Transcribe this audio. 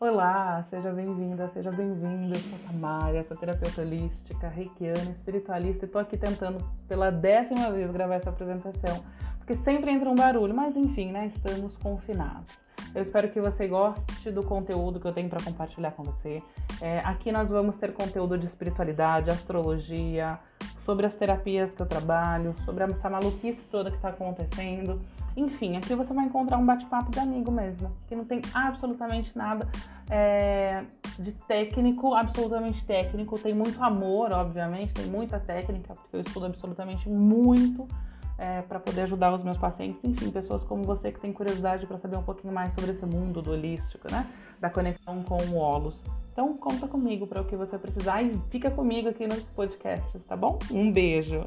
Olá, seja bem-vinda, seja bem-vindo. Eu sou a Tamara, sou terapeuta holística, reikiana, espiritualista e tô aqui tentando pela décima vez gravar essa apresentação, porque sempre entra um barulho, mas enfim, né? Estamos confinados. Eu espero que você goste do conteúdo que eu tenho para compartilhar com você. É, aqui nós vamos ter conteúdo de espiritualidade, astrologia, sobre as terapias que eu trabalho, sobre essa maluquice toda que está acontecendo. Enfim, aqui você vai encontrar um bate-papo de amigo mesmo, que não tem absolutamente nada é, de técnico, absolutamente técnico. Tem muito amor, obviamente, tem muita técnica, porque eu estudo absolutamente muito é, para poder ajudar os meus pacientes. Enfim, pessoas como você que tem curiosidade para saber um pouquinho mais sobre esse mundo do holístico, né? Da conexão com o Olos. Então conta comigo para o que você precisar e fica comigo aqui nos podcasts, tá bom? Um beijo!